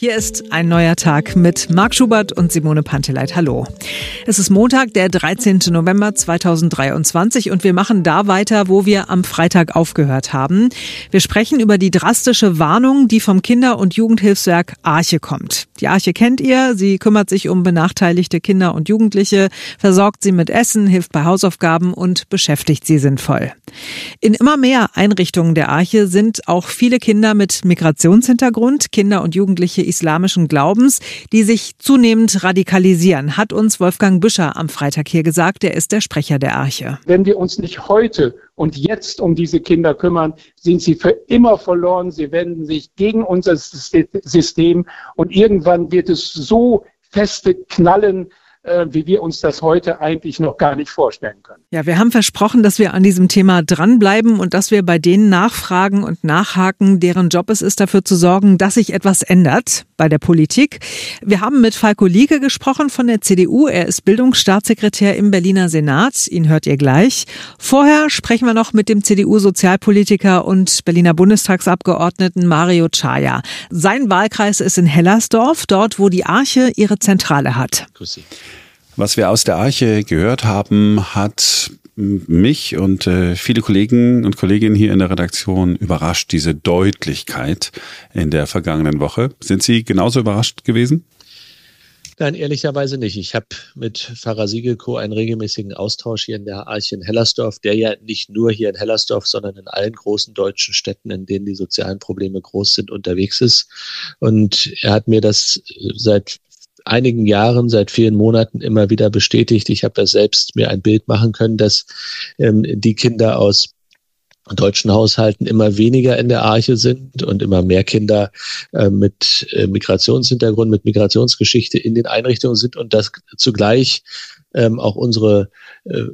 Hier ist ein neuer Tag mit Marc Schubert und Simone Panteleit. Hallo. Es ist Montag, der 13. November 2023 und wir machen da weiter, wo wir am Freitag aufgehört haben. Wir sprechen über die drastische Warnung, die vom Kinder- und Jugendhilfswerk Arche kommt. Die Arche kennt ihr, sie kümmert sich um benachteiligte Kinder und Jugendliche, versorgt sie mit Essen, hilft bei Hausaufgaben und beschäftigt sie sinnvoll. In immer mehr Einrichtungen der Arche sind auch viele Kinder mit Migrationshintergrund, Kinder und Jugendliche islamischen Glaubens, die sich zunehmend radikalisieren, hat uns Wolfgang Büscher am Freitag hier gesagt. Er ist der Sprecher der Arche. Wenn wir uns nicht heute und jetzt um diese Kinder kümmern, sind sie für immer verloren. Sie wenden sich gegen unser System und irgendwann wird es so feste knallen, äh, wie wir uns das heute eigentlich noch gar nicht vorstellen können. Ja, wir haben versprochen, dass wir an diesem Thema dranbleiben und dass wir bei denen nachfragen und nachhaken, deren Job es ist, dafür zu sorgen, dass sich etwas ändert bei der Politik. Wir haben mit Falko Lieke gesprochen von der CDU. Er ist Bildungsstaatssekretär im Berliner Senat. Ihn hört ihr gleich. Vorher sprechen wir noch mit dem CDU-Sozialpolitiker und Berliner Bundestagsabgeordneten Mario Chaya. Sein Wahlkreis ist in Hellersdorf, dort, wo die Arche ihre Zentrale hat. Grüß Sie. Was wir aus der Arche gehört haben, hat mich und äh, viele Kollegen und Kolleginnen hier in der Redaktion überrascht, diese Deutlichkeit in der vergangenen Woche. Sind Sie genauso überrascht gewesen? Nein, ehrlicherweise nicht. Ich habe mit Pfarrer Siegelko einen regelmäßigen Austausch hier in der Arche in Hellersdorf, der ja nicht nur hier in Hellersdorf, sondern in allen großen deutschen Städten, in denen die sozialen Probleme groß sind, unterwegs ist. Und er hat mir das seit einigen Jahren, seit vielen Monaten immer wieder bestätigt. Ich habe da selbst mir ein Bild machen können, dass ähm, die Kinder aus deutschen Haushalten immer weniger in der Arche sind und immer mehr Kinder äh, mit äh, Migrationshintergrund, mit Migrationsgeschichte in den Einrichtungen sind und dass zugleich ähm, auch unsere äh,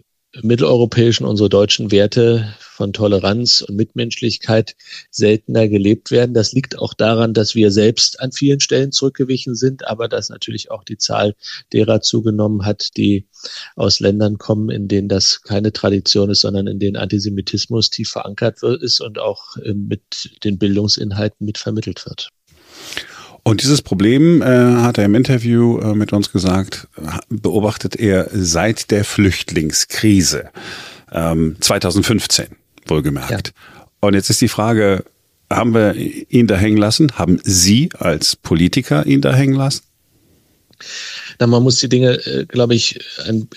mitteleuropäischen, unsere deutschen Werte von Toleranz und Mitmenschlichkeit seltener gelebt werden. Das liegt auch daran, dass wir selbst an vielen Stellen zurückgewichen sind, aber dass natürlich auch die Zahl derer zugenommen hat, die aus Ländern kommen, in denen das keine Tradition ist, sondern in denen Antisemitismus tief verankert ist und auch ähm, mit den Bildungsinhalten mitvermittelt wird. Und dieses Problem, äh, hat er im Interview äh, mit uns gesagt, beobachtet er seit der Flüchtlingskrise ähm, 2015, wohlgemerkt. Ja. Und jetzt ist die Frage, haben wir ihn da hängen lassen? Haben Sie als Politiker ihn da hängen lassen? Na, man muss die Dinge, äh, glaube ich, ein,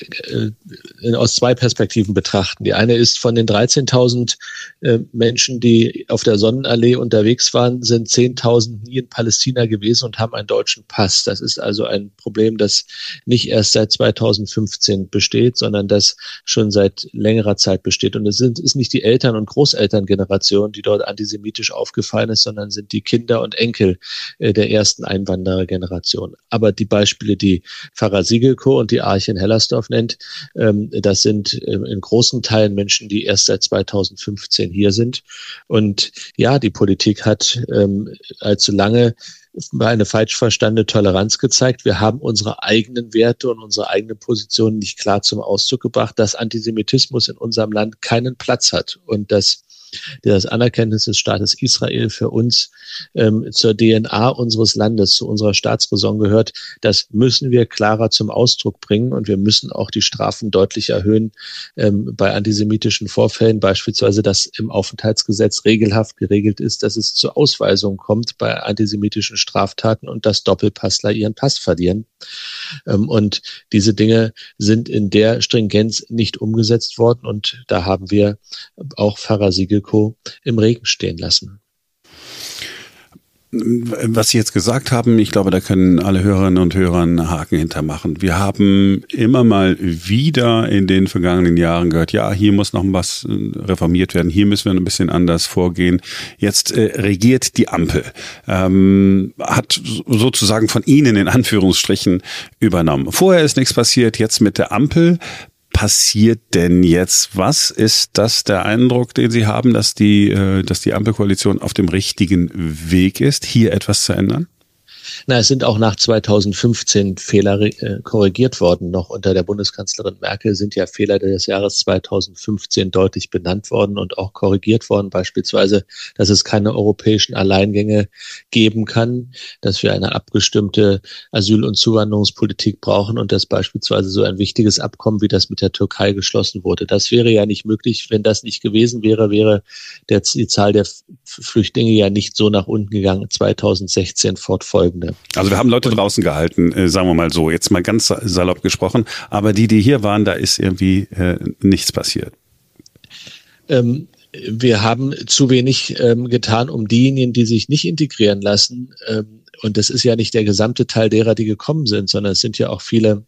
äh, aus zwei Perspektiven betrachten. Die eine ist von den 13.000 äh, Menschen, die auf der Sonnenallee unterwegs waren, sind 10.000 nie in Palästina gewesen und haben einen deutschen Pass. Das ist also ein Problem, das nicht erst seit 2015 besteht, sondern das schon seit längerer Zeit besteht. Und es sind, ist nicht die Eltern- und Großelterngeneration, die dort antisemitisch aufgefallen ist, sondern sind die Kinder und Enkel äh, der ersten Einwanderergeneration. Aber die Beispiele, die Pfarrer Siegelko und die Arche in Hellersdorf nennt, ähm, das sind ähm, in großen Teilen Menschen, die erst seit 2015 hier sind. Und ja, die Politik hat ähm, allzu lange eine falsch verstandene Toleranz gezeigt. Wir haben unsere eigenen Werte und unsere eigenen Positionen nicht klar zum Ausdruck gebracht, dass Antisemitismus in unserem Land keinen Platz hat und dass das Anerkenntnis des Staates Israel für uns ähm, zur DNA unseres Landes, zu unserer Staatsräson gehört, das müssen wir klarer zum Ausdruck bringen und wir müssen auch die Strafen deutlich erhöhen ähm, bei antisemitischen Vorfällen, beispielsweise, dass im Aufenthaltsgesetz regelhaft geregelt ist, dass es zur Ausweisung kommt bei antisemitischen Straftaten und dass Doppelpassler ihren Pass verlieren. Ähm, und diese Dinge sind in der Stringenz nicht umgesetzt worden und da haben wir auch Pfarrer Siegelko im Regen stehen lassen. Was Sie jetzt gesagt haben, ich glaube, da können alle Hörerinnen und Hörer einen Haken hintermachen. Wir haben immer mal wieder in den vergangenen Jahren gehört, ja, hier muss noch was äh, reformiert werden, hier müssen wir ein bisschen anders vorgehen. Jetzt äh, regiert die Ampel, ähm, hat sozusagen von Ihnen in Anführungsstrichen übernommen. Vorher ist nichts passiert, jetzt mit der Ampel passiert denn jetzt? Was ist das der Eindruck, den Sie haben, dass die, äh, dass die Ampelkoalition auf dem richtigen Weg ist, hier etwas zu ändern? Na, es sind auch nach 2015 Fehler äh, korrigiert worden. Noch unter der Bundeskanzlerin Merkel sind ja Fehler des Jahres 2015 deutlich benannt worden und auch korrigiert worden. Beispielsweise, dass es keine europäischen Alleingänge geben kann, dass wir eine abgestimmte Asyl- und Zuwanderungspolitik brauchen und dass beispielsweise so ein wichtiges Abkommen wie das mit der Türkei geschlossen wurde. Das wäre ja nicht möglich. Wenn das nicht gewesen wäre, wäre der, die Zahl der Flüchtlinge ja nicht so nach unten gegangen 2016 fortfolgende. Also wir haben Leute draußen gehalten, äh, sagen wir mal so, jetzt mal ganz salopp gesprochen, aber die, die hier waren, da ist irgendwie äh, nichts passiert. Ähm, wir haben zu wenig ähm, getan, um diejenigen, die sich nicht integrieren lassen, ähm, und das ist ja nicht der gesamte Teil derer, die gekommen sind, sondern es sind ja auch viele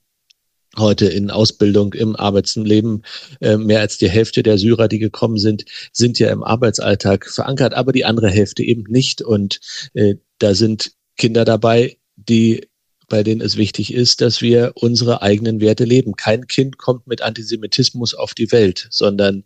heute in Ausbildung im Arbeitsleben. Äh, mehr als die Hälfte der Syrer, die gekommen sind, sind ja im Arbeitsalltag verankert, aber die andere Hälfte eben nicht. Und äh, da sind Kinder dabei, die bei denen es wichtig ist, dass wir unsere eigenen Werte leben. Kein Kind kommt mit Antisemitismus auf die Welt, sondern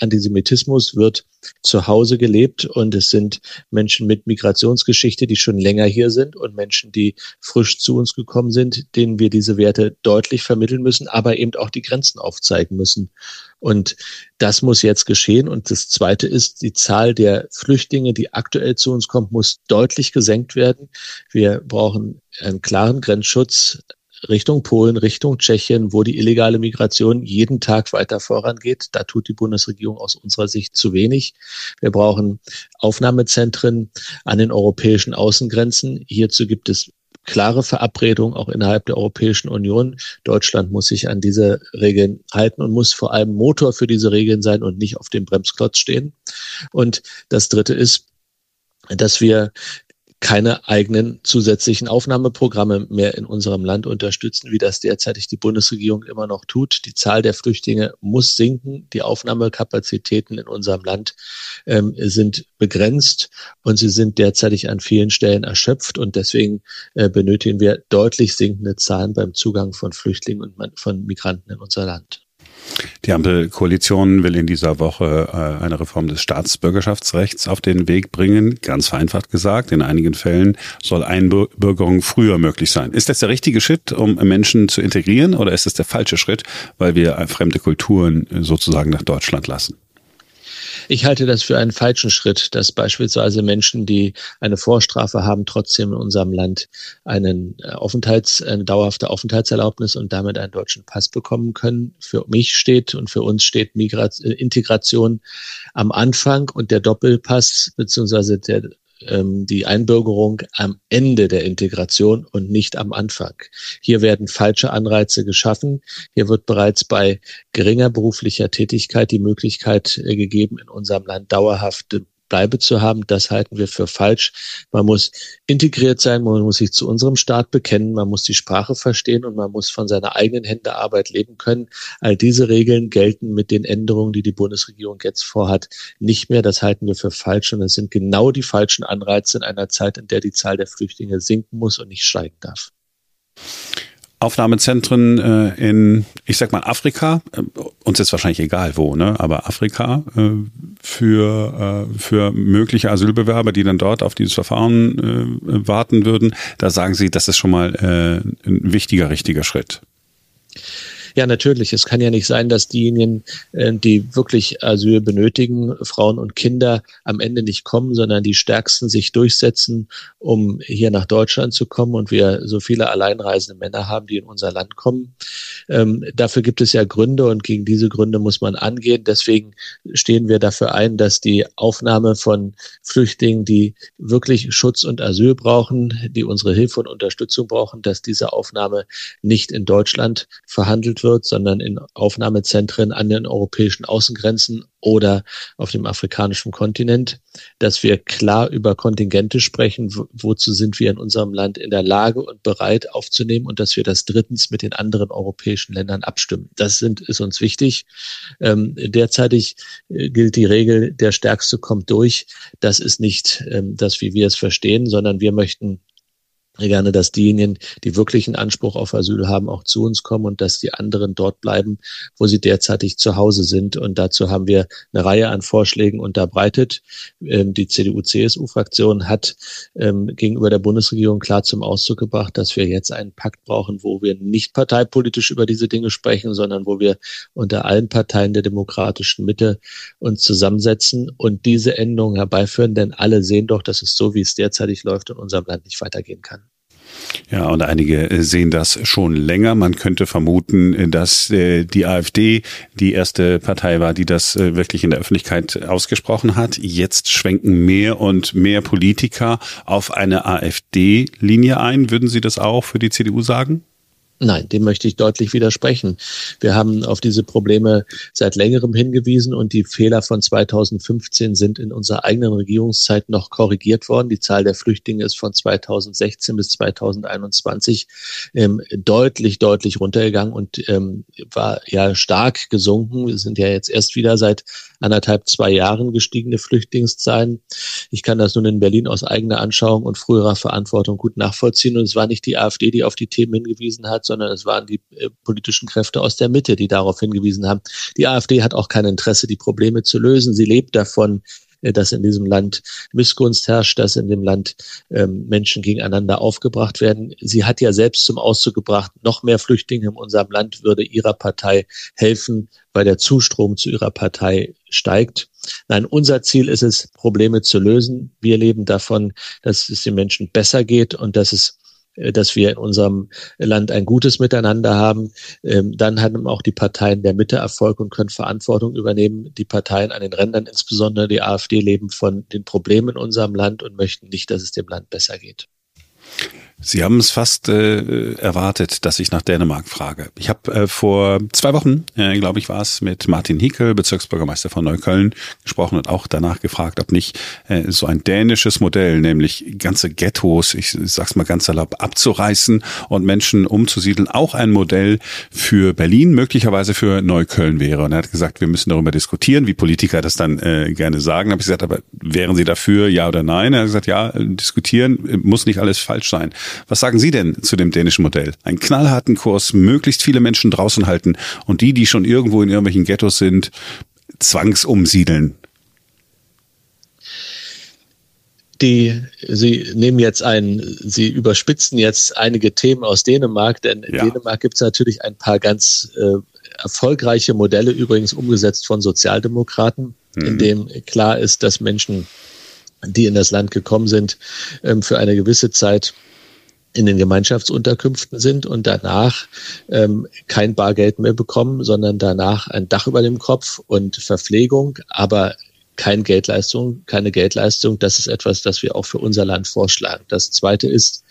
Antisemitismus wird zu Hause gelebt und es sind Menschen mit Migrationsgeschichte, die schon länger hier sind und Menschen, die frisch zu uns gekommen sind, denen wir diese Werte deutlich vermitteln müssen, aber eben auch die Grenzen aufzeigen müssen. Und das muss jetzt geschehen. Und das Zweite ist, die Zahl der Flüchtlinge, die aktuell zu uns kommt, muss deutlich gesenkt werden. Wir brauchen einen klaren Grenzschutz, Richtung Polen, Richtung Tschechien, wo die illegale Migration jeden Tag weiter vorangeht. Da tut die Bundesregierung aus unserer Sicht zu wenig. Wir brauchen Aufnahmezentren an den europäischen Außengrenzen. Hierzu gibt es klare Verabredungen auch innerhalb der Europäischen Union. Deutschland muss sich an diese Regeln halten und muss vor allem Motor für diese Regeln sein und nicht auf dem Bremsklotz stehen. Und das Dritte ist, dass wir keine eigenen zusätzlichen Aufnahmeprogramme mehr in unserem Land unterstützen, wie das derzeitig die Bundesregierung immer noch tut. Die Zahl der Flüchtlinge muss sinken. Die Aufnahmekapazitäten in unserem Land ähm, sind begrenzt und sie sind derzeitig an vielen Stellen erschöpft. Und deswegen äh, benötigen wir deutlich sinkende Zahlen beim Zugang von Flüchtlingen und von Migranten in unser Land. Die Ampelkoalition will in dieser Woche äh, eine Reform des Staatsbürgerschaftsrechts auf den Weg bringen. Ganz vereinfacht gesagt, in einigen Fällen soll Einbürgerung früher möglich sein. Ist das der richtige Schritt, um Menschen zu integrieren, oder ist es der falsche Schritt, weil wir fremde Kulturen sozusagen nach Deutschland lassen? Ich halte das für einen falschen Schritt, dass beispielsweise Menschen, die eine Vorstrafe haben, trotzdem in unserem Land einen äh, Aufenthalts, eine dauerhafte Aufenthaltserlaubnis und damit einen deutschen Pass bekommen können. Für mich steht und für uns steht Migration, äh, Integration am Anfang und der Doppelpass beziehungsweise der ähm, die Einbürgerung am Ende der Integration und nicht am Anfang. Hier werden falsche Anreize geschaffen. Hier wird bereits bei geringer beruflicher Tätigkeit die Möglichkeit äh, gegeben, in unserem Land dauerhafte Bleibe zu haben, das halten wir für falsch. Man muss integriert sein, man muss sich zu unserem Staat bekennen, man muss die Sprache verstehen und man muss von seiner eigenen Hände Arbeit leben können. All diese Regeln gelten mit den Änderungen, die die Bundesregierung jetzt vorhat, nicht mehr. Das halten wir für falsch und es sind genau die falschen Anreize in einer Zeit, in der die Zahl der Flüchtlinge sinken muss und nicht steigen darf. Aufnahmezentren äh, in, ich sag mal, Afrika, äh, uns ist wahrscheinlich egal wo, ne? aber Afrika äh, für, äh, für mögliche Asylbewerber, die dann dort auf dieses Verfahren äh, warten würden, da sagen Sie, das ist schon mal äh, ein wichtiger, richtiger Schritt. Ja, natürlich. Es kann ja nicht sein, dass diejenigen, äh, die wirklich Asyl benötigen, Frauen und Kinder, am Ende nicht kommen, sondern die Stärksten sich durchsetzen, um hier nach Deutschland zu kommen und wir so viele alleinreisende Männer haben, die in unser Land kommen. Ähm, dafür gibt es ja Gründe und gegen diese Gründe muss man angehen. Deswegen stehen wir dafür ein, dass die Aufnahme von Flüchtlingen, die wirklich Schutz und Asyl brauchen, die unsere Hilfe und Unterstützung brauchen, dass diese Aufnahme nicht in Deutschland verhandelt wird, sondern in Aufnahmezentren an den europäischen Außengrenzen oder auf dem afrikanischen Kontinent, dass wir klar über Kontingente sprechen, wozu sind wir in unserem Land in der Lage und bereit aufzunehmen und dass wir das drittens mit den anderen europäischen Ländern abstimmen. Das sind, ist uns wichtig. Ähm, derzeitig äh, gilt die Regel, der Stärkste kommt durch. Das ist nicht ähm, das, wie wir es verstehen, sondern wir möchten gerne, dass diejenigen, die wirklich einen Anspruch auf Asyl haben, auch zu uns kommen und dass die anderen dort bleiben, wo sie derzeitig zu Hause sind. Und dazu haben wir eine Reihe an Vorschlägen unterbreitet. Ähm, die CDU-CSU-Fraktion hat ähm, gegenüber der Bundesregierung klar zum Ausdruck gebracht, dass wir jetzt einen Pakt brauchen, wo wir nicht parteipolitisch über diese Dinge sprechen, sondern wo wir unter allen Parteien der demokratischen Mitte uns zusammensetzen und diese Änderungen herbeiführen. Denn alle sehen doch, dass es so, wie es derzeitig läuft, in unserem Land nicht weitergehen kann. Ja, und einige äh, sehen das schon länger. Man könnte vermuten, äh, dass äh, die AfD die erste Partei war, die das wirklich in der Öffentlichkeit ausgesprochen hat. Jetzt schwenken mehr und mehr Politiker auf eine AfD-Linie ein. Würden Sie das auch für die CDU sagen? Nein, dem möchte ich deutlich widersprechen. Wir haben auf diese Probleme seit längerem hingewiesen und die Fehler von 2015 sind in unserer eigenen Regierungszeit noch korrigiert worden. Die Zahl der Flüchtlinge ist von 2016 bis 2021 ähm, deutlich, deutlich runtergegangen und ähm, war ja stark gesunken. Wir sind ja jetzt erst wieder seit anderthalb, zwei Jahren gestiegene Flüchtlingszahlen. Ich kann das nun in Berlin aus eigener Anschauung und früherer Verantwortung gut nachvollziehen. Und es war nicht die AfD, die auf die Themen hingewiesen hat, sondern es waren die äh, politischen Kräfte aus der Mitte, die darauf hingewiesen haben. Die AfD hat auch kein Interesse, die Probleme zu lösen. Sie lebt davon, äh, dass in diesem Land Missgunst herrscht, dass in dem Land ähm, Menschen gegeneinander aufgebracht werden. Sie hat ja selbst zum Ausdruck gebracht, noch mehr Flüchtlinge in unserem Land würde ihrer Partei helfen, weil der Zustrom zu ihrer Partei steigt. Nein, unser Ziel ist es, Probleme zu lösen. Wir leben davon, dass es den Menschen besser geht und dass es äh, dass wir in unserem Land ein gutes Miteinander haben. Ähm, dann haben auch die Parteien der Mitte Erfolg und können Verantwortung übernehmen. Die Parteien an den Rändern, insbesondere die AfD, leben von den Problemen in unserem Land und möchten nicht, dass es dem Land besser geht. Sie haben es fast äh, erwartet, dass ich nach Dänemark frage. Ich habe äh, vor zwei Wochen, äh, glaube ich, war es mit Martin Hickel, Bezirksbürgermeister von Neukölln, gesprochen und auch danach gefragt, ob nicht äh, so ein dänisches Modell, nämlich ganze Ghettos, ich sag's mal ganz erlaubt, abzureißen und Menschen umzusiedeln, auch ein Modell für Berlin, möglicherweise für Neukölln wäre. Und er hat gesagt, wir müssen darüber diskutieren, wie Politiker das dann äh, gerne sagen. Habe ich gesagt, aber wären Sie dafür, ja oder nein? Er hat gesagt, ja, diskutieren muss nicht alles falsch sein. Was sagen Sie denn zu dem dänischen Modell? Einen knallharten Kurs, möglichst viele Menschen draußen halten und die, die schon irgendwo in irgendwelchen Ghettos sind, zwangsumsiedeln. die, Sie nehmen jetzt ein, Sie überspitzen jetzt einige Themen aus Dänemark, denn in ja. Dänemark gibt es natürlich ein paar ganz äh, erfolgreiche Modelle, übrigens umgesetzt von Sozialdemokraten, mhm. in dem klar ist, dass Menschen, die in das Land gekommen sind, ähm, für eine gewisse Zeit in den Gemeinschaftsunterkünften sind und danach ähm, kein Bargeld mehr bekommen, sondern danach ein Dach über dem Kopf und Verpflegung, aber keine Geldleistung, keine Geldleistung. Das ist etwas, das wir auch für unser Land vorschlagen. Das zweite ist,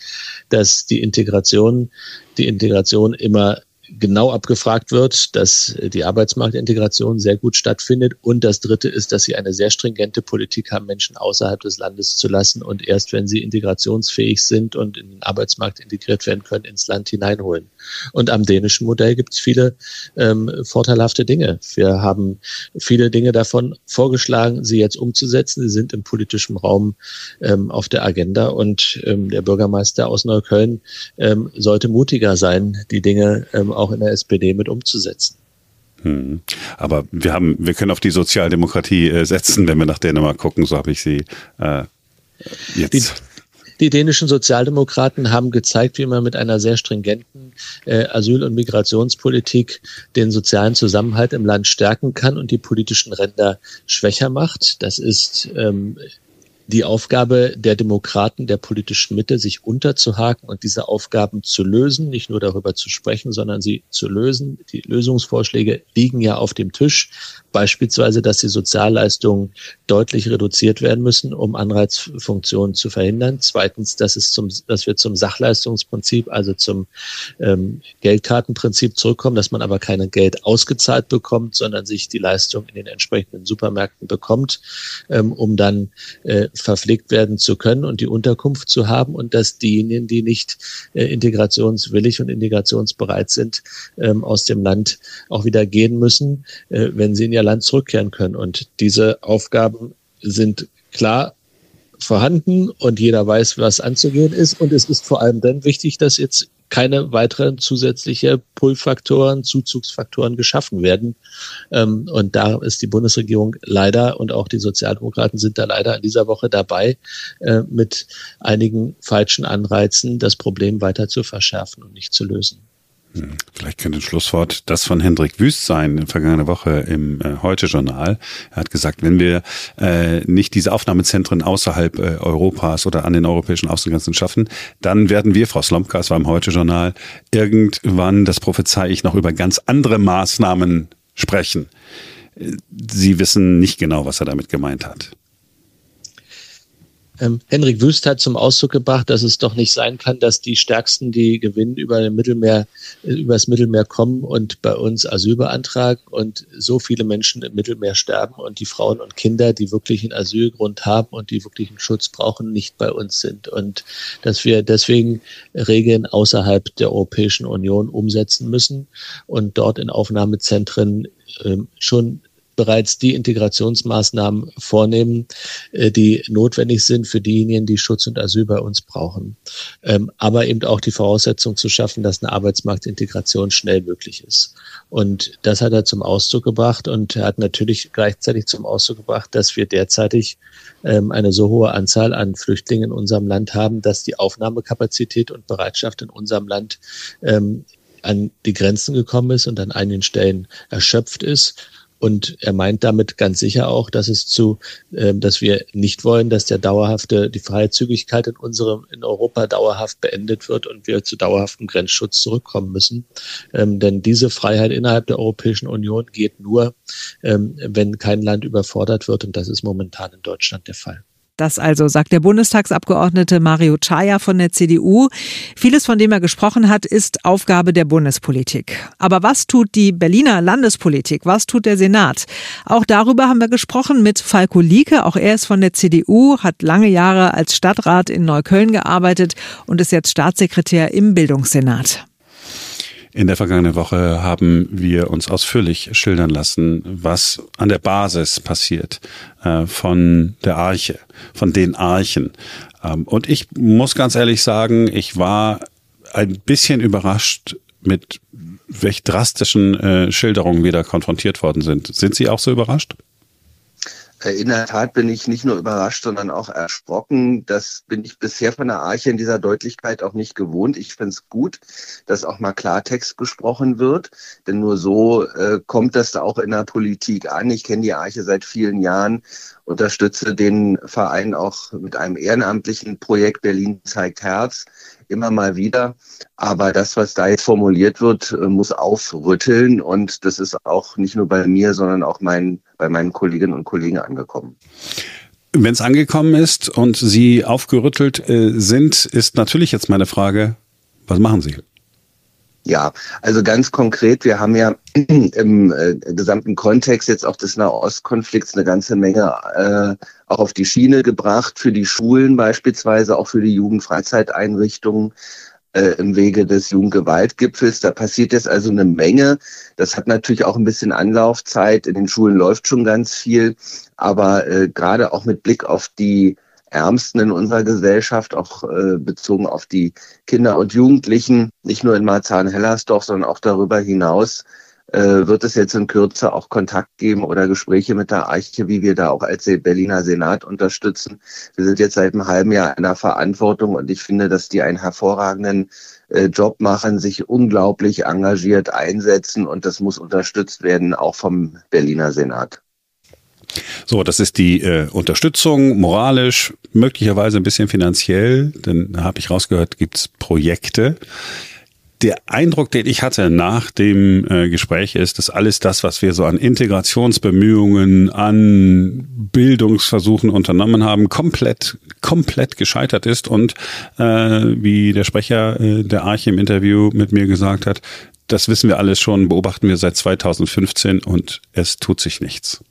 dass die Integration, die Integration immer genau abgefragt wird, dass die Arbeitsmarktintegration sehr gut stattfindet. Und das Dritte ist, dass sie eine sehr stringente Politik haben, Menschen außerhalb des Landes zu lassen und erst, wenn sie integrationsfähig sind und in den Arbeitsmarkt integriert werden können, ins Land hineinholen. Und am dänischen Modell gibt es viele ähm, vorteilhafte Dinge. Wir haben viele Dinge davon vorgeschlagen, sie jetzt umzusetzen. Sie sind im politischen Raum ähm, auf der Agenda und ähm, der Bürgermeister aus Neukölln ähm, sollte mutiger sein, die Dinge ähm, auch in der SPD mit umzusetzen. Hm. Aber wir haben, wir können auf die Sozialdemokratie äh, setzen, wenn wir nach Dänemark gucken, so habe ich sie äh, jetzt. Die, die dänischen Sozialdemokraten haben gezeigt, wie man mit einer sehr stringenten äh, Asyl- und Migrationspolitik den sozialen Zusammenhalt im Land stärken kann und die politischen Ränder schwächer macht. Das ist ähm, die Aufgabe der Demokraten, der politischen Mitte, sich unterzuhaken und diese Aufgaben zu lösen, nicht nur darüber zu sprechen, sondern sie zu lösen. Die Lösungsvorschläge liegen ja auf dem Tisch. Beispielsweise, dass die Sozialleistungen deutlich reduziert werden müssen, um Anreizfunktionen zu verhindern. Zweitens, dass es zum, dass wir zum Sachleistungsprinzip, also zum ähm, Geldkartenprinzip zurückkommen, dass man aber kein Geld ausgezahlt bekommt, sondern sich die Leistung in den entsprechenden Supermärkten bekommt, ähm, um dann äh, verpflegt werden zu können und die Unterkunft zu haben und dass diejenigen, die nicht äh, integrationswillig und integrationsbereit sind, ähm, aus dem Land auch wieder gehen müssen, äh, wenn sie in ihr Land zurückkehren können. Und diese Aufgaben sind klar vorhanden und jeder weiß, was anzugehen ist. Und es ist vor allem dann wichtig, dass jetzt keine weiteren zusätzliche Pull-Faktoren, Zuzugsfaktoren geschaffen werden. Ähm, und da ist die Bundesregierung leider und auch die Sozialdemokraten sind da leider in dieser Woche dabei, äh, mit einigen falschen Anreizen das Problem weiter zu verschärfen und nicht zu lösen. Hm, vielleicht könnte ein Schlusswort das von Hendrik Wüst sein, vergangene Woche im äh, Heute-Journal. Er hat gesagt, wenn wir äh, nicht diese Aufnahmezentren außerhalb äh, Europas oder an den europäischen Außengrenzen schaffen, dann werden wir, Frau Slomka, es war im Heute-Journal, irgendwann, das prophezei ich, noch über ganz andere Maßnahmen sprechen. Äh, Sie wissen nicht genau, was er damit gemeint hat. Ähm, Henrik Wüst hat zum Ausdruck gebracht, dass es doch nicht sein kann, dass die Stärksten, die gewinnen, über den Mittelmeer, äh, übers Mittelmeer kommen und bei uns Asyl beantragen und so viele Menschen im Mittelmeer sterben und die Frauen und Kinder, die wirklich einen Asylgrund haben und die wirklich einen Schutz brauchen, nicht bei uns sind. Und dass wir deswegen Regeln außerhalb der Europäischen Union umsetzen müssen und dort in Aufnahmezentren ähm, schon bereits die Integrationsmaßnahmen vornehmen, äh, die notwendig sind für diejenigen, die Schutz und Asyl bei uns brauchen. Ähm, aber eben auch die Voraussetzung zu schaffen, dass eine Arbeitsmarktintegration schnell möglich ist. Und das hat er zum Ausdruck gebracht und hat natürlich gleichzeitig zum Ausdruck gebracht, dass wir derzeitig ähm, eine so hohe Anzahl an Flüchtlingen in unserem Land haben, dass die Aufnahmekapazität und Bereitschaft in unserem Land ähm, an die Grenzen gekommen ist und an einigen Stellen erschöpft ist und er meint damit ganz sicher auch, dass es zu, äh, dass wir nicht wollen, dass der dauerhafte, die Freizügigkeit in unserem, in Europa dauerhaft beendet wird und wir zu dauerhaftem Grenzschutz zurückkommen müssen. Ähm, denn diese Freiheit innerhalb der Europäischen Union geht nur, ähm, wenn kein Land überfordert wird. Und das ist momentan in Deutschland der Fall. Das also sagt der Bundestagsabgeordnete Mario Chaya von der CDU. Vieles, von dem er gesprochen hat, ist Aufgabe der Bundespolitik. Aber was tut die Berliner Landespolitik? Was tut der Senat? Auch darüber haben wir gesprochen mit Falko Lieke. Auch er ist von der CDU, hat lange Jahre als Stadtrat in Neukölln gearbeitet und ist jetzt Staatssekretär im Bildungssenat. In der vergangenen Woche haben wir uns ausführlich schildern lassen, was an der Basis passiert äh, von der Arche, von den Archen. Ähm, und ich muss ganz ehrlich sagen, ich war ein bisschen überrascht mit welch drastischen äh, Schilderungen wir da konfrontiert worden sind. Sind Sie auch so überrascht? Äh, in der Tat bin ich nicht nur überrascht, sondern auch erschrocken. Das bin ich bisher von der Arche in dieser Deutlichkeit auch nicht gewohnt. Ich finde es gut, dass auch mal Klartext gesprochen wird, denn nur so äh, kommt das auch in der Politik an. Ich kenne die Arche seit vielen Jahren, unterstütze den Verein auch mit einem ehrenamtlichen Projekt Berlin zeigt Herz immer mal wieder. Aber das, was da jetzt formuliert wird, äh, muss aufrütteln. Und das ist auch nicht nur bei mir, sondern auch mein, bei meinen Kolleginnen und Kollegen angekommen. Wenn es angekommen ist und Sie aufgerüttelt äh, sind, ist natürlich jetzt meine Frage, was machen Sie? Ja, also ganz konkret, wir haben ja im äh, gesamten Kontext jetzt auch des Nahostkonflikts eine ganze Menge äh, auch auf die Schiene gebracht, für die Schulen beispielsweise, auch für die Jugendfreizeiteinrichtungen äh, im Wege des Jugendgewaltgipfels. Da passiert jetzt also eine Menge. Das hat natürlich auch ein bisschen Anlaufzeit. In den Schulen läuft schon ganz viel, aber äh, gerade auch mit Blick auf die Ärmsten in unserer Gesellschaft, auch äh, bezogen auf die Kinder und Jugendlichen, nicht nur in Marzahn-Hellersdorf, sondern auch darüber hinaus, äh, wird es jetzt in Kürze auch Kontakt geben oder Gespräche mit der Arche, wie wir da auch als Berliner Senat unterstützen. Wir sind jetzt seit einem halben Jahr in der Verantwortung und ich finde, dass die einen hervorragenden äh, Job machen, sich unglaublich engagiert einsetzen und das muss unterstützt werden, auch vom Berliner Senat. So, das ist die äh, Unterstützung, moralisch, möglicherweise ein bisschen finanziell, denn da habe ich rausgehört, gibt's Projekte. Der Eindruck, den ich hatte nach dem äh, Gespräch ist, dass alles das, was wir so an Integrationsbemühungen, an Bildungsversuchen unternommen haben, komplett, komplett gescheitert ist und äh, wie der Sprecher äh, der Arche im Interview mit mir gesagt hat, das wissen wir alles schon, beobachten wir seit 2015 und es tut sich nichts.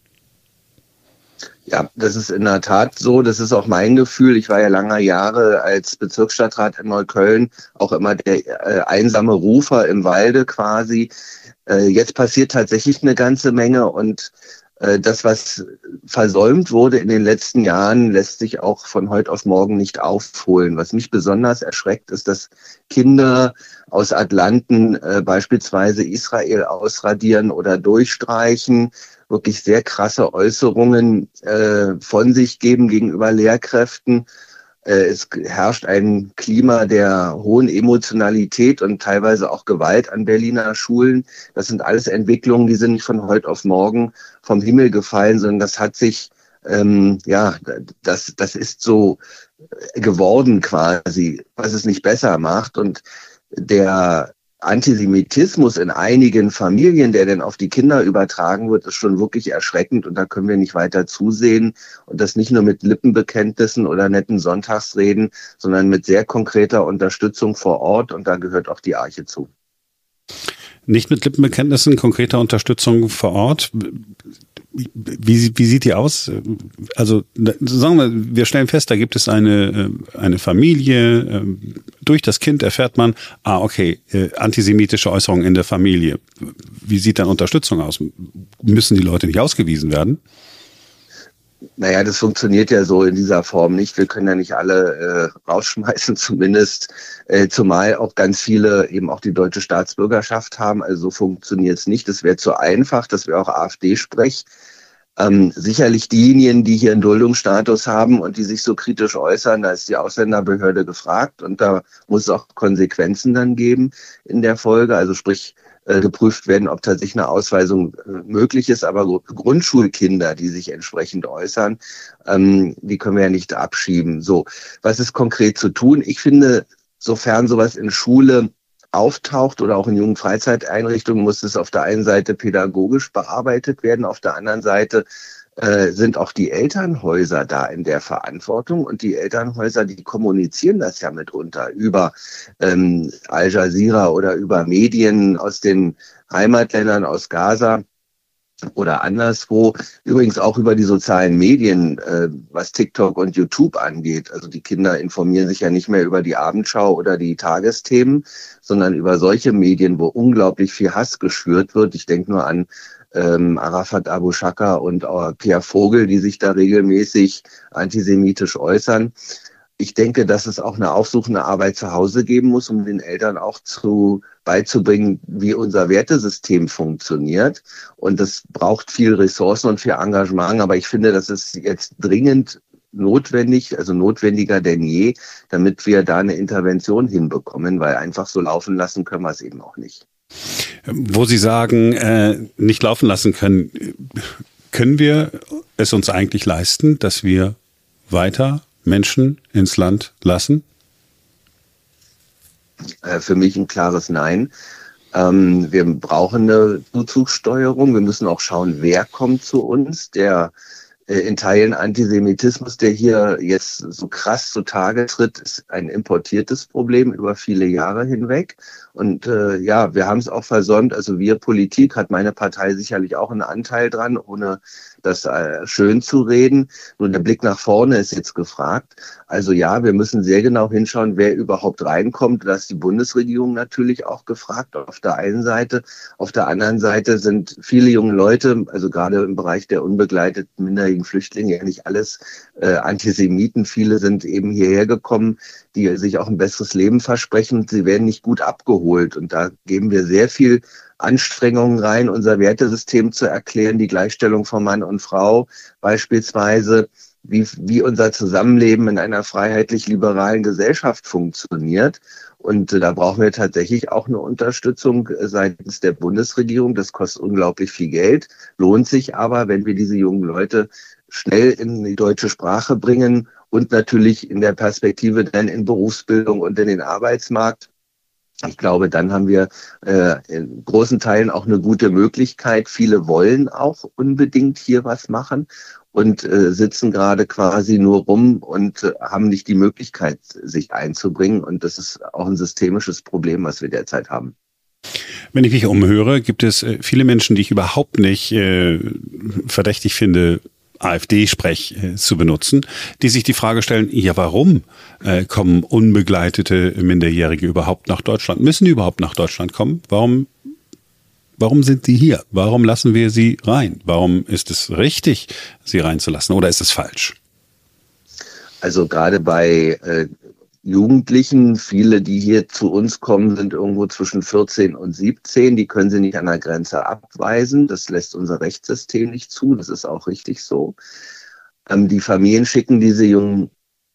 Ja, das ist in der Tat so. Das ist auch mein Gefühl. Ich war ja lange Jahre als Bezirksstadtrat in Neukölln auch immer der äh, einsame Rufer im Walde quasi. Äh, jetzt passiert tatsächlich eine ganze Menge und Äh, das, was versäumt wurde in den letzten Jahren, lässt sich auch von heute auf morgen nicht aufholen. Was mich besonders erschreckt, ist, dass Kinder aus Atlanten äh, beispielsweise Israel ausradieren oder durchstreichen, wirklich sehr krasse Äußerungen äh, von sich geben gegenüber Lehrkräften. Äh, es herrscht ein Klima der hohen Emotionalität und teilweise auch Gewalt an Berliner Schulen. Das sind alles Entwicklungen, die sind nicht von heute auf morgen vom Himmel gefallen, sondern das hat sich, ähm, ja, das, das ist so geworden quasi, was es nicht besser macht. Und der Antisemitismus in einigen Familien, der dann auf die Kinder übertragen wird, ist schon wirklich erschreckend und da können wir nicht weiter zusehen und das nicht nur mit Lippenbekenntnissen oder netten Sonntagsreden, sondern mit sehr konkreter Unterstützung vor Ort und da gehört auch die Arche zu. Nicht mit Lippenbekenntnissen, konkreter Unterstützung vor Ort. Wie, wie sieht die aus? Also sagen wir, wir stellen fest, da gibt es eine, äh, eine Familie. Ähm, durch das Kind erfährt man, ah, okay, äh, antisemitische Äußerungen in der Familie. Wie sieht dann Unterstützung aus? Müssen die Leute nicht ausgewiesen werden? Naja, das funktioniert ja so in dieser Form nicht. Wir können ja nicht alle äh, rausschmeißen, zumindest, äh, zumal auch ganz viele eben auch die deutsche Staatsbürgerschaft haben. Also so funktioniert es nicht. Das wäre zu einfach, das wäre auch AfD-Sprech. Ähm, sicherlich diejenigen, die hier einen Duldungsstatus haben und die sich so kritisch äußern, da ist die Ausländerbehörde gefragt und da muss es auch Konsequenzen dann geben in der Folge. Also sprich, geprüft werden, ob tatsächlich eine Ausweisung äh, möglich ist. Aber Grundschulkinder, die sich entsprechend äußern, ähm, die können wir ja nicht abschieben. So, was ist konkret zu tun? Ich finde, sofern sowas in Schule auftaucht oder auch in jungen Freizeiteinrichtungen, muss es auf der einen Seite pädagogisch bearbeitet werden, auf der anderen Seite äh, sind auch die Elternhäuser da in der Verantwortung und die Elternhäuser, die kommunizieren das ja mitunter über ähm, Al Jazeera oder über Medien aus den Heimatländern, aus Gaza oder anderswo. Übrigens auch über die sozialen Medien, äh, was TikTok und YouTube angeht. Also die Kinder informieren sich ja nicht mehr über die Abendschau oder die Tagesthemen, sondern über solche Medien, wo unglaublich viel Hass geschürt wird. Ich denke nur an ähm, Arafat Abu Shaka und auch Pierre Vogel, die sich da regelmäßig antisemitisch äußern. Ich denke, dass es auch eine aufsuchende Arbeit zu Hause geben muss, um den Eltern auch zu beizubringen, wie unser Wertesystem funktioniert. Und das braucht viel Ressourcen und viel Engagement. Aber ich finde, das ist jetzt dringend notwendig, also notwendiger denn je, damit wir da eine Intervention hinbekommen, weil einfach so laufen lassen können wir es eben auch nicht. Wo Sie sagen, äh, nicht laufen lassen können, können wir es uns eigentlich leisten, dass wir weiter Menschen ins Land lassen? Äh, für mich ein klares Nein. Ähm, wir brauchen eine Zuzugssteuerung. Wir müssen auch schauen, wer kommt zu uns. Der in Teilen Antisemitismus, der hier jetzt so krass zutage tritt, ist ein importiertes Problem über viele Jahre hinweg. Und äh, ja, wir haben es auch versäumt. Also wir Politik hat meine Partei sicherlich auch einen Anteil dran, ohne das äh, schön zu reden. Nur der Blick nach vorne ist jetzt gefragt. Also ja, wir müssen sehr genau hinschauen, wer überhaupt reinkommt. Da ist die Bundesregierung natürlich auch gefragt auf der einen Seite. Auf der anderen Seite sind viele junge Leute, also gerade im Bereich der unbegleiteten minderjährigen Flüchtlinge, ja nicht alles äh, Antisemiten. Viele sind eben hierher gekommen, die sich auch ein besseres Leben versprechen. Sie werden nicht gut abgeholt. Und da geben wir sehr viel Anstrengungen rein, unser Wertesystem zu erklären, die Gleichstellung von Mann und Frau beispielsweise, wie, wie unser Zusammenleben in einer freiheitlich-liberalen Gesellschaft funktioniert. Und äh, da brauchen wir tatsächlich auch eine Unterstützung äh, seitens der Bundesregierung. Das kostet unglaublich viel Geld, lohnt sich aber, wenn wir diese jungen Leute schnell in die deutsche Sprache bringen und natürlich in der Perspektive dann in Berufsbildung und in den Arbeitsmarkt ich glaube, dann haben wir äh, in großen Teilen auch eine gute Möglichkeit. Viele wollen auch unbedingt hier was machen und äh, sitzen gerade quasi nur rum und äh, haben nicht die Möglichkeit, sich einzubringen. Und das ist auch ein systemisches Problem, was wir derzeit haben. Wenn ich mich umhöre, gibt es äh, viele Menschen, die ich überhaupt nicht äh, verdächtig finde, AfD-Sprech äh, zu benutzen, die sich die Frage stellen, ja, warum äh, kommen unbegleitete Minderjährige überhaupt nach Deutschland? Müssen die überhaupt nach Deutschland kommen? Warum warum sind sie hier? Warum lassen wir sie rein? Warum ist es richtig, sie reinzulassen oder ist es falsch? Also gerade bei äh, Jugendlichen, viele, die hier zu uns kommen, sind irgendwo zwischen 14 und 17. Die können sie nicht an der Grenze abweisen. Das lässt unser Rechtssystem nicht zu. Das ist auch richtig so. Ähm, die Familien schicken diese jungen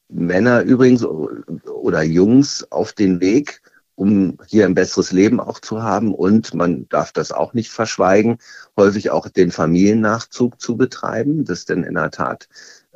Männer übrigens oder Jungs auf den Weg, um hier ein besseres Leben auch zu haben. Und man darf das auch nicht verschweigen, häufig auch den Familiennachzug zu betreiben. Das ist denn in der Tat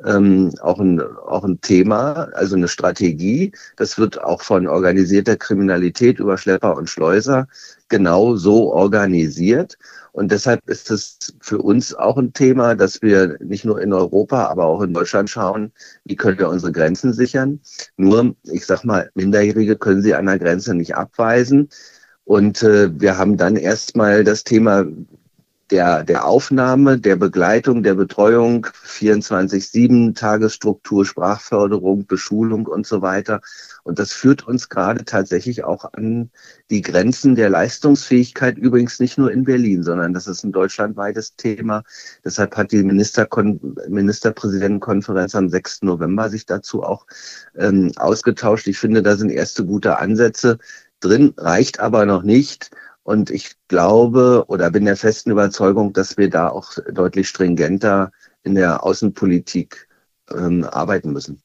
ähm, auch, ein, auch ein Thema, also eine Strategie. Das wird auch von organisierter Kriminalität über Schlepper und Schleuser genau so organisiert. Und deshalb ist es für uns auch ein Thema, dass wir nicht nur in Europa, aber auch in Deutschland schauen, wie können wir unsere Grenzen sichern. Nur, ich sag mal, Minderjährige können sie an der Grenze nicht abweisen. Und äh, wir haben dann erstmal das Thema, der, der Aufnahme, der Begleitung, der Betreuung, 24-7 Tagesstruktur, Sprachförderung, Beschulung und so weiter. Und das führt uns gerade tatsächlich auch an die Grenzen der Leistungsfähigkeit, übrigens nicht nur in Berlin, sondern das ist ein deutschlandweites Thema. Deshalb hat die Ministerkon Ministerpräsidentenkonferenz am 6. November sich dazu auch ähm, ausgetauscht. Ich finde, da sind erste gute Ansätze drin, reicht aber noch nicht. Und ich glaube oder bin der festen Überzeugung, dass wir da auch deutlich stringenter in der Außenpolitik ähm, arbeiten müssen.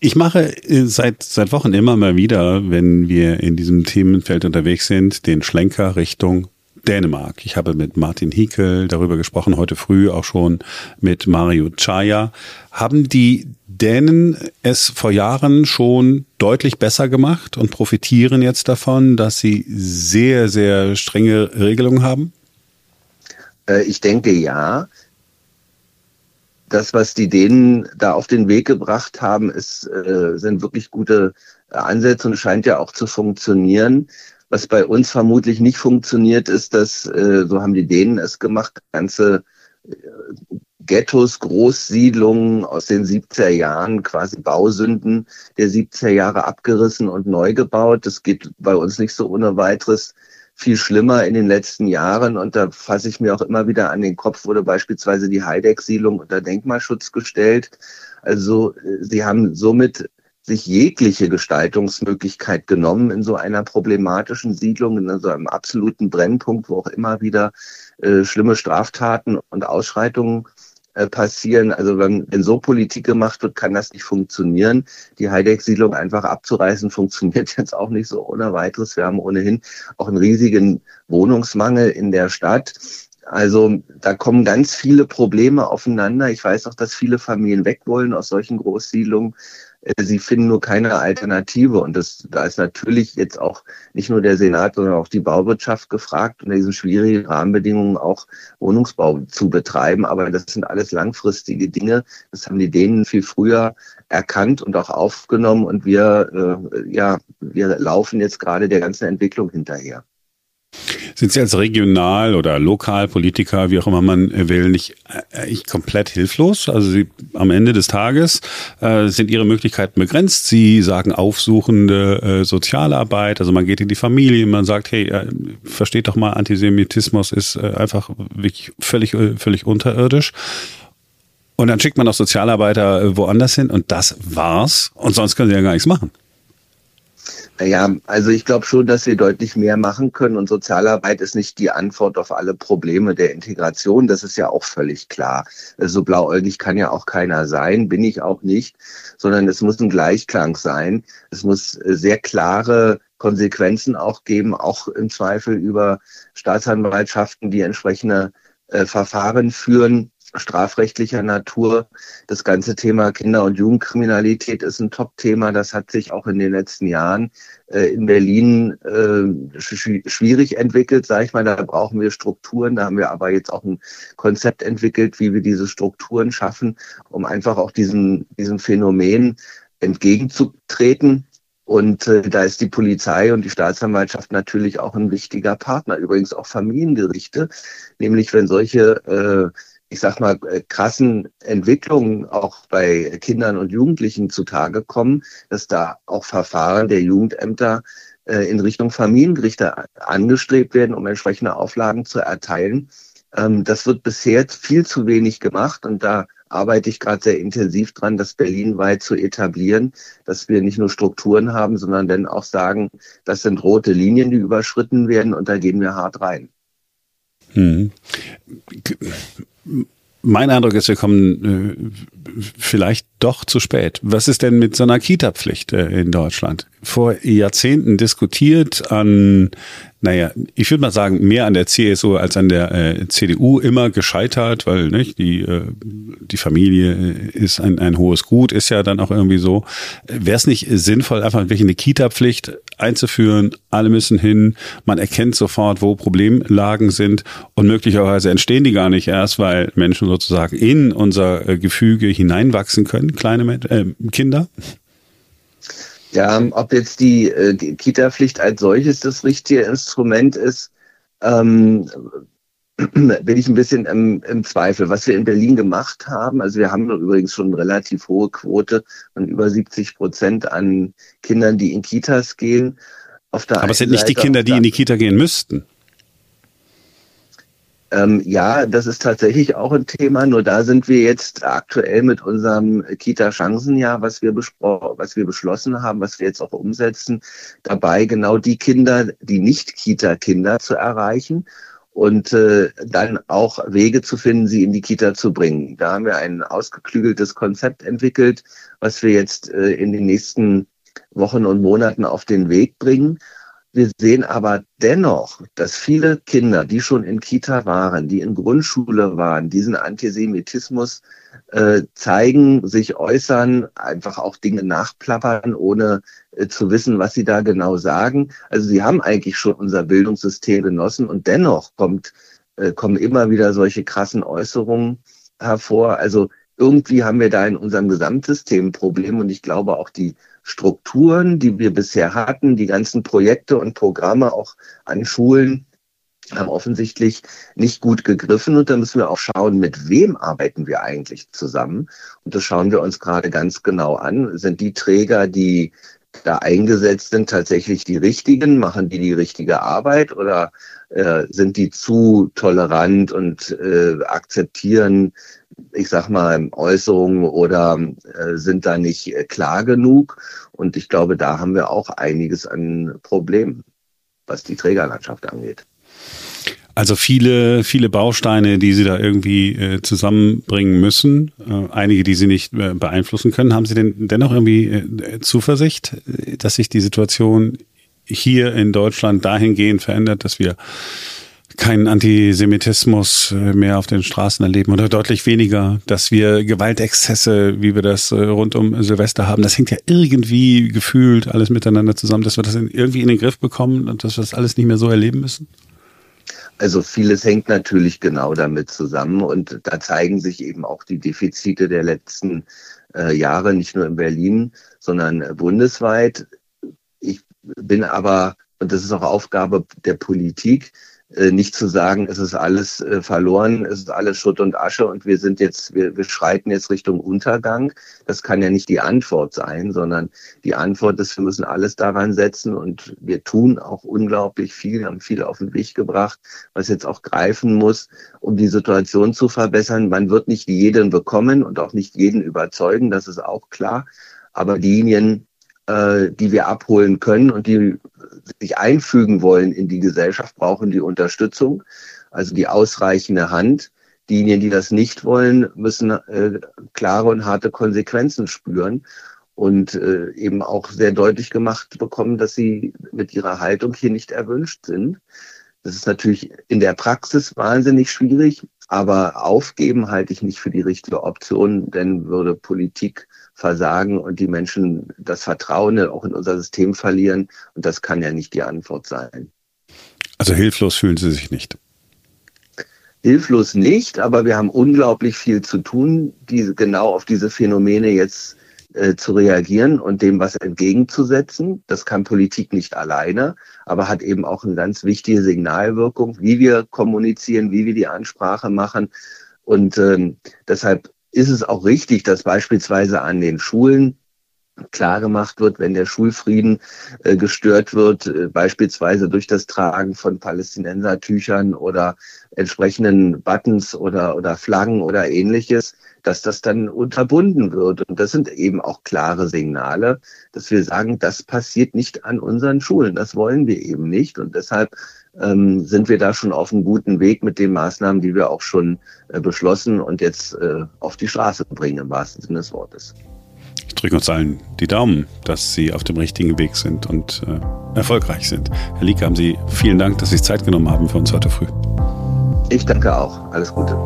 Ich mache äh, seit, seit Wochen immer mal wieder, wenn wir in diesem Themenfeld unterwegs sind, den Schlenker Richtung Dänemark. Ich habe mit Martin Hiekel darüber gesprochen, heute früh auch schon mit Mario Chaya. Haben die Dänen es vor Jahren schon deutlich besser gemacht und profitieren jetzt davon, dass sie sehr, sehr strenge Regelungen haben? Äh, ich denke ja. Das, was die Dänen da auf den Weg gebracht haben, ist, äh, sind wirklich gute Ansätze und scheint ja auch zu funktionieren. Was bei uns vermutlich nicht funktioniert, ist, dass, äh, so haben die Dänen es gemacht, ganze äh, Ghettos, Großsiedlungen aus den 70er Jahren, quasi Bausünden der 70er Jahre abgerissen und neu gebaut. Das geht bei uns nicht so ohne weiteres viel schlimmer in den letzten Jahren. Und da fasse ich mir auch immer wieder an den Kopf, wurde beispielsweise die Heideck-Siedlung unter Denkmalschutz gestellt. Also äh, sie haben somit sich jegliche Gestaltungsmöglichkeit genommen in so einer problematischen Siedlung, in so einem absoluten Brennpunkt, wo auch immer wieder äh, schlimme Straftaten und Ausschreitungen äh, passieren. Also wenn, wenn so Politik gemacht wird, kann das nicht funktionieren. Die Heideck-Siedlung einfach abzureißen, funktioniert jetzt auch nicht so ohne weiteres. Wir haben ohnehin auch einen riesigen Wohnungsmangel in der Stadt. Also da kommen ganz viele Probleme aufeinander. Ich weiß auch, dass viele Familien weg wollen aus solchen Großsiedlungen. Äh, sie finden nur keine Alternative. Und das, da ist natürlich jetzt auch nicht nur der Senat, sondern auch die Bauwirtschaft gefragt, unter diesen schwierigen Rahmenbedingungen auch Wohnungsbau zu betreiben. Aber das sind alles langfristige Dinge. Das haben die Dänen viel früher erkannt und auch aufgenommen. Und wir, äh, ja, wir laufen jetzt gerade der ganzen Entwicklung hinterher. Sind Sie als Regional- oder Lokalpolitiker, wie auch immer man will, nicht äh, komplett hilflos? Also Sie am Ende des Tages äh, sind Ihre Möglichkeiten begrenzt. Sie sagen aufsuchende äh, Sozialarbeit, also man geht in die Familie, man sagt, hey, äh, versteht doch mal, Antisemitismus ist äh, einfach wirklich völlig, äh, völlig unterirdisch. Und dann schickt man auch Sozialarbeiter woanders hin und das war's. Und sonst können sie ja gar nichts machen. Ja, also ich glaube schon, dass wir deutlich mehr machen können und Sozialarbeit ist nicht die Antwort auf alle Probleme der Integration. Das ist ja auch völlig klar. So also blauäugig kann ja auch keiner sein, bin ich auch nicht, sondern es muss ein Gleichklang sein. Es muss äh, sehr klare Konsequenzen auch geben, auch im Zweifel über Staatsanwaltschaften, die entsprechende äh, Verfahren führen strafrechtlicher Natur. Das ganze Thema Kinder- und Jugendkriminalität ist ein Top-Thema. Das hat sich auch in den letzten Jahren äh, in Berlin äh, sch schwierig entwickelt, sage ich mal. Da brauchen wir Strukturen. Da haben wir aber jetzt auch ein Konzept entwickelt, wie wir diese Strukturen schaffen, um einfach auch diesen, diesem Phänomen entgegenzutreten. Und äh, da ist die Polizei und die Staatsanwaltschaft natürlich auch ein wichtiger Partner. Übrigens auch Familiengerichte, nämlich wenn solche äh, ich sag mal, äh, krassen Entwicklungen auch bei Kindern und Jugendlichen zutage kommen, dass da auch Verfahren der Jugendämter äh, in Richtung Familiengerichte angestrebt werden, um entsprechende Auflagen zu erteilen. Ähm, das wird bisher viel zu wenig gemacht und da arbeite ich gerade sehr intensiv dran, das berlinweit zu etablieren, dass wir nicht nur Strukturen haben, sondern dann auch sagen, das sind rote Linien, die überschritten werden und da gehen wir hart rein. Hm. Mein Eindruck ist, wir kommen äh, vielleicht doch zu spät. Was ist denn mit so einer Kita-Pflicht äh, in Deutschland? Vor Jahrzehnten diskutiert an naja, ich würde mal sagen, mehr an der CSU als an der äh, CDU immer gescheitert, weil nicht, die, äh, die Familie äh, ist ein, ein hohes Gut, ist ja dann auch irgendwie so. Wäre es nicht sinnvoll, einfach wirklich eine Kita-Pflicht einzuführen? Alle müssen hin, man erkennt sofort, wo Problemlagen sind und möglicherweise entstehen die gar nicht erst, weil Menschen sozusagen in unser äh, Gefüge hineinwachsen können, kleine äh, Kinder. Ja, ob jetzt die, äh, Kita-Pflicht als solches das richtige Instrument ist, ähm, bin ich ein bisschen im, im, Zweifel. Was wir in Berlin gemacht haben, also wir haben übrigens schon eine relativ hohe Quote von über 70 Prozent an Kindern, die in Kitas gehen. Auf der Aber es sind nicht die Kinder, die in die Kita gehen müssten. Ähm, ja, das ist tatsächlich auch ein Thema. Nur da sind wir jetzt aktuell mit unserem Kita-Chancenjahr, was wir was wir beschlossen haben, was wir jetzt auch umsetzen, dabei genau die Kinder, die nicht Kita-Kinder zu erreichen und äh, dann auch Wege zu finden, sie in die Kita zu bringen. Da haben wir ein ausgeklügeltes Konzept entwickelt, was wir jetzt äh, in den nächsten Wochen und Monaten auf den Weg bringen. Wir sehen aber dennoch, dass viele Kinder, die schon in Kita waren, die in Grundschule waren, diesen Antisemitismus äh, zeigen, sich äußern, einfach auch Dinge nachplappern, ohne äh, zu wissen, was sie da genau sagen. Also sie haben eigentlich schon unser Bildungssystem genossen und dennoch kommt, äh, kommen immer wieder solche krassen Äußerungen hervor. Also irgendwie haben wir da in unserem Gesamtsystem ein Problem und ich glaube auch die Strukturen, die wir bisher hatten, die ganzen Projekte und Programme auch an Schulen, haben offensichtlich nicht gut gegriffen und da müssen wir auch schauen, mit wem arbeiten wir eigentlich zusammen. Und das schauen wir uns gerade ganz genau an. Sind die Träger, die da eingesetzt sind, tatsächlich die richtigen? Machen die die richtige Arbeit oder äh, sind die zu tolerant und äh, akzeptieren ich sag mal, Äußerungen oder äh, sind da nicht äh, klar genug. Und ich glaube, da haben wir auch einiges an Problemen, was die Trägerlandschaft angeht. Also viele, viele Bausteine, die Sie da irgendwie äh, zusammenbringen müssen. Äh, einige, die Sie nicht äh, beeinflussen können. Haben Sie denn dennoch irgendwie äh, Zuversicht, äh, dass sich die Situation hier in Deutschland dahingehend verändert, dass wir keinen Antisemitismus äh, mehr auf den Straßen erleben oder deutlich weniger, dass wir Gewaltexzesse, wie wir das rund um Silvester haben, das hängt ja irgendwie gefühlt alles miteinander zusammen, dass wir das irgendwie in den Griff bekommen und dass wir das alles nicht mehr so erleben müssen? Also vieles hängt natürlich genau damit zusammen und da zeigen sich eben auch die Defizite der letzten äh, Jahre, nicht nur in Berlin, sondern äh, bundesweit. Ich bin aber, und das ist auch Aufgabe der Politik, nicht zu sagen, es ist alles äh, verloren, es ist alles Schutt und Asche und wir sind jetzt, wir, wir schreiten jetzt Richtung Untergang. Das kann ja nicht die Antwort sein, sondern die Antwort ist, wir müssen alles daran setzen und wir tun auch unglaublich viel, haben viel auf den Weg gebracht, was jetzt auch greifen muss, um die Situation zu verbessern. Man wird nicht jeden bekommen und auch nicht jeden überzeugen, das ist auch klar. Aber diejenigen, äh, die wir abholen können und die sich einfügen wollen in die Gesellschaft, brauchen die Unterstützung, also die ausreichende Hand. Diejenigen, die das nicht wollen, müssen äh, klare und harte Konsequenzen spüren und äh, eben auch sehr deutlich gemacht bekommen, dass sie mit ihrer Haltung hier nicht erwünscht sind. Das ist natürlich in der Praxis wahnsinnig schwierig, aber aufgeben halte ich nicht für die richtige Option, denn würde Politik versagen und die Menschen das Vertrauen auch in unser System verlieren. Und das kann ja nicht die Antwort sein. Also hilflos fühlen Sie sich nicht. Hilflos nicht, aber wir haben unglaublich viel zu tun, diese, genau auf diese Phänomene jetzt äh, zu reagieren und dem was entgegenzusetzen. Das kann Politik nicht alleine, aber hat eben auch eine ganz wichtige Signalwirkung, wie wir kommunizieren, wie wir die Ansprache machen. Und ähm, deshalb ist es auch richtig, dass beispielsweise an den Schulen klar gemacht wird, wenn der Schulfrieden äh, gestört wird, äh, beispielsweise durch das Tragen von Palästinensertüchern oder entsprechenden Buttons oder, oder Flaggen oder ähnliches, dass das dann unterbunden wird. Und das sind eben auch klare Signale, dass wir sagen, das passiert nicht an unseren Schulen. Das wollen wir eben nicht. Und deshalb ähm, sind wir da schon auf einem guten Weg mit den Maßnahmen, die wir auch schon äh, beschlossen und jetzt äh, auf die Straße bringen, im wahrsten Sinne des Wortes. Ich drücke uns allen die Daumen, dass Sie auf dem richtigen Weg sind und äh, erfolgreich sind. Herr Lieke, haben Sie vielen Dank, dass Sie sich Zeit genommen haben für uns heute früh. Ich danke auch. Alles Gute.